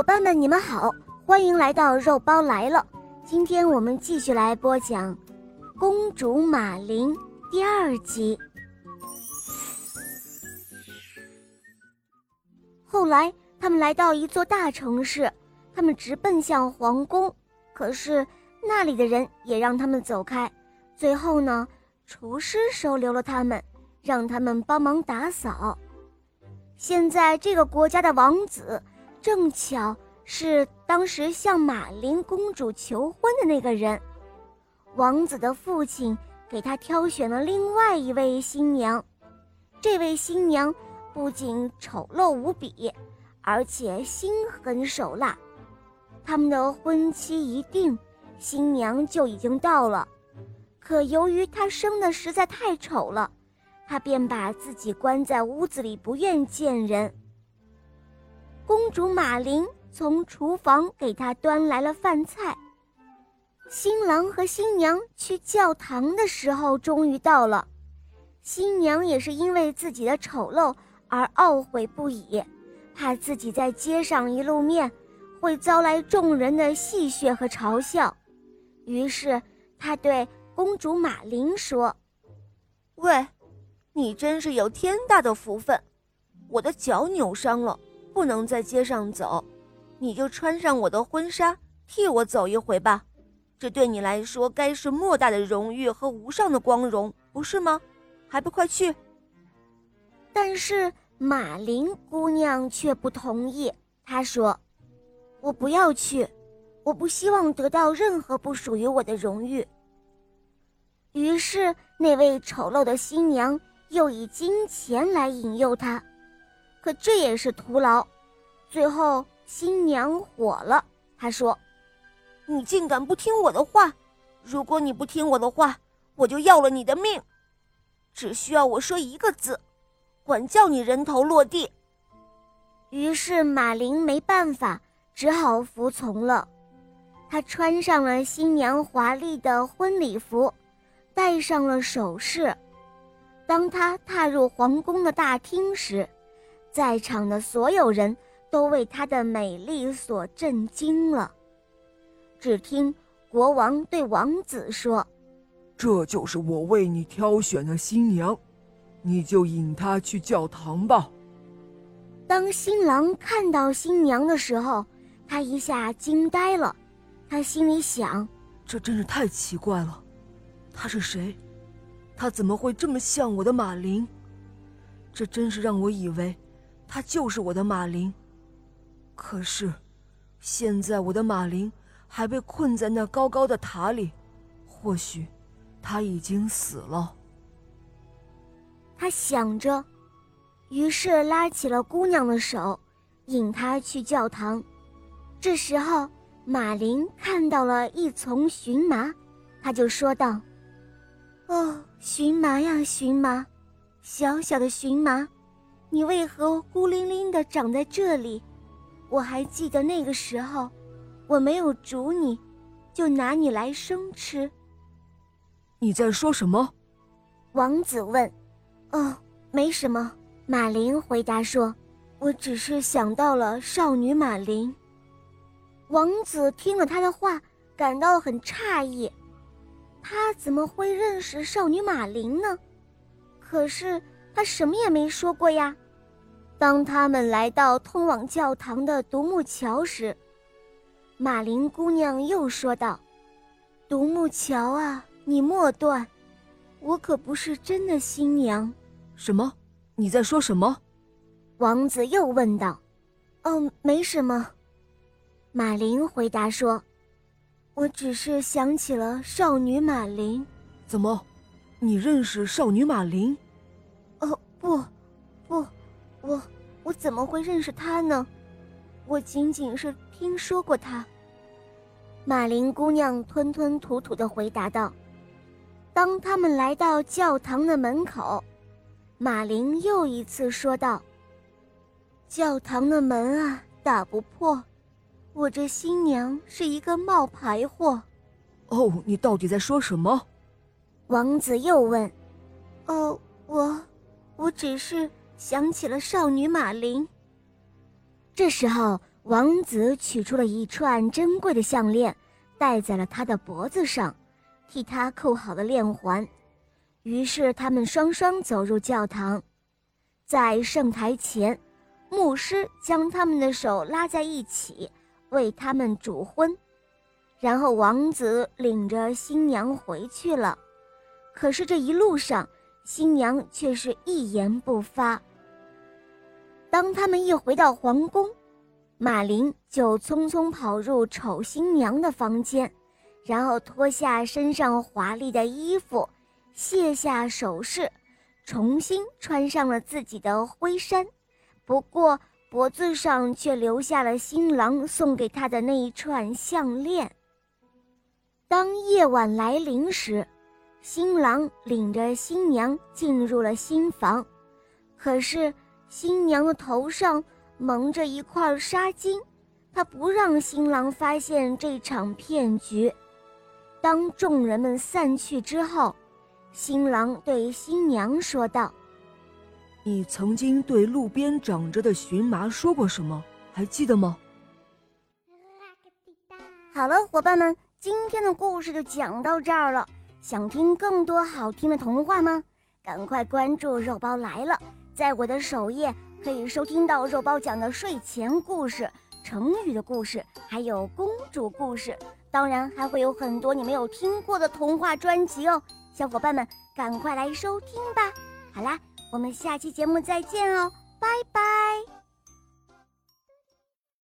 伙伴们，你们好，欢迎来到肉包来了。今天我们继续来播讲《公主玛琳》第二集。后来，他们来到一座大城市，他们直奔向皇宫，可是那里的人也让他们走开。最后呢，厨师收留了他们，让他们帮忙打扫。现在，这个国家的王子。正巧是当时向马琳公主求婚的那个人，王子的父亲给他挑选了另外一位新娘。这位新娘不仅丑陋无比，而且心狠手辣。他们的婚期一定，新娘就已经到了。可由于她生的实在太丑了，他便把自己关在屋子里，不愿见人。公主玛琳从厨房给他端来了饭菜。新郎和新娘去教堂的时候终于到了，新娘也是因为自己的丑陋而懊悔不已，怕自己在街上一露面会遭来众人的戏谑和嘲笑，于是她对公主玛琳说：“喂，你真是有天大的福分，我的脚扭伤了。”不能在街上走，你就穿上我的婚纱，替我走一回吧。这对你来说该是莫大的荣誉和无上的光荣，不是吗？还不快去！但是马林姑娘却不同意，她说：“我不要去，我不希望得到任何不属于我的荣誉。”于是那位丑陋的新娘又以金钱来引诱他。可这也是徒劳，最后新娘火了。她说：“你竟敢不听我的话！如果你不听我的话，我就要了你的命。只需要我说一个字，管教你人头落地。”于是马林没办法，只好服从了。他穿上了新娘华丽的婚礼服，戴上了首饰。当他踏入皇宫的大厅时，在场的所有人都为她的美丽所震惊了。只听国王对王子说：“这就是我为你挑选的新娘，你就引她去教堂吧。”当新郎看到新娘的时候，他一下惊呆了。他心里想：“这真是太奇怪了，她是谁？她怎么会这么像我的马林？这真是让我以为……”她就是我的马林，可是，现在我的马林还被困在那高高的塔里，或许，他已经死了。他想着，于是拉起了姑娘的手，引她去教堂。这时候，马林看到了一丛荨麻，他就说道：“哦，荨麻呀，荨麻，小小的荨麻。”你为何孤零零的长在这里？我还记得那个时候，我没有煮你，就拿你来生吃。你在说什么？王子问。哦，没什么。马林回答说：“我只是想到了少女马林。”王子听了他的话，感到很诧异。他怎么会认识少女马林呢？可是。他什么也没说过呀。当他们来到通往教堂的独木桥时，马林姑娘又说道：“独木桥啊，你莫断，我可不是真的新娘。”什么？你在说什么？王子又问道。“哦，没什么。”马林回答说，“我只是想起了少女马林。”怎么？你认识少女马林？哦不，不，我我怎么会认识他呢？我仅仅是听说过他。马林姑娘吞吞吐吐的回答道。当他们来到教堂的门口，马林又一次说道：“教堂的门啊，打不破。我这新娘是一个冒牌货。”哦，你到底在说什么？王子又问。哦，我。我只是想起了少女马林。这时候，王子取出了一串珍贵的项链，戴在了他的脖子上，替他扣好了链环。于是他们双双走入教堂，在圣台前，牧师将他们的手拉在一起，为他们主婚。然后王子领着新娘回去了。可是这一路上，新娘却是一言不发。当他们一回到皇宫，马林就匆匆跑入丑新娘的房间，然后脱下身上华丽的衣服，卸下首饰，重新穿上了自己的灰衫，不过脖子上却留下了新郎送给他的那一串项链。当夜晚来临时，新郎领着新娘进入了新房，可是新娘的头上。蒙着一块纱巾，他不让新郎发现这场骗局。当众人们散去之后，新郎对新娘说道：“你曾经对路边长着的荨麻说过什么？还记得吗？”好了，伙伴们，今天的故事就讲到这儿了。想听更多好听的童话吗？赶快关注“肉包来了”，在我的首页。可以收听到肉包讲的睡前故事、成语的故事，还有公主故事，当然还会有很多你没有听过的童话专辑哦，小伙伴们赶快来收听吧！好啦，我们下期节目再见哦，拜拜。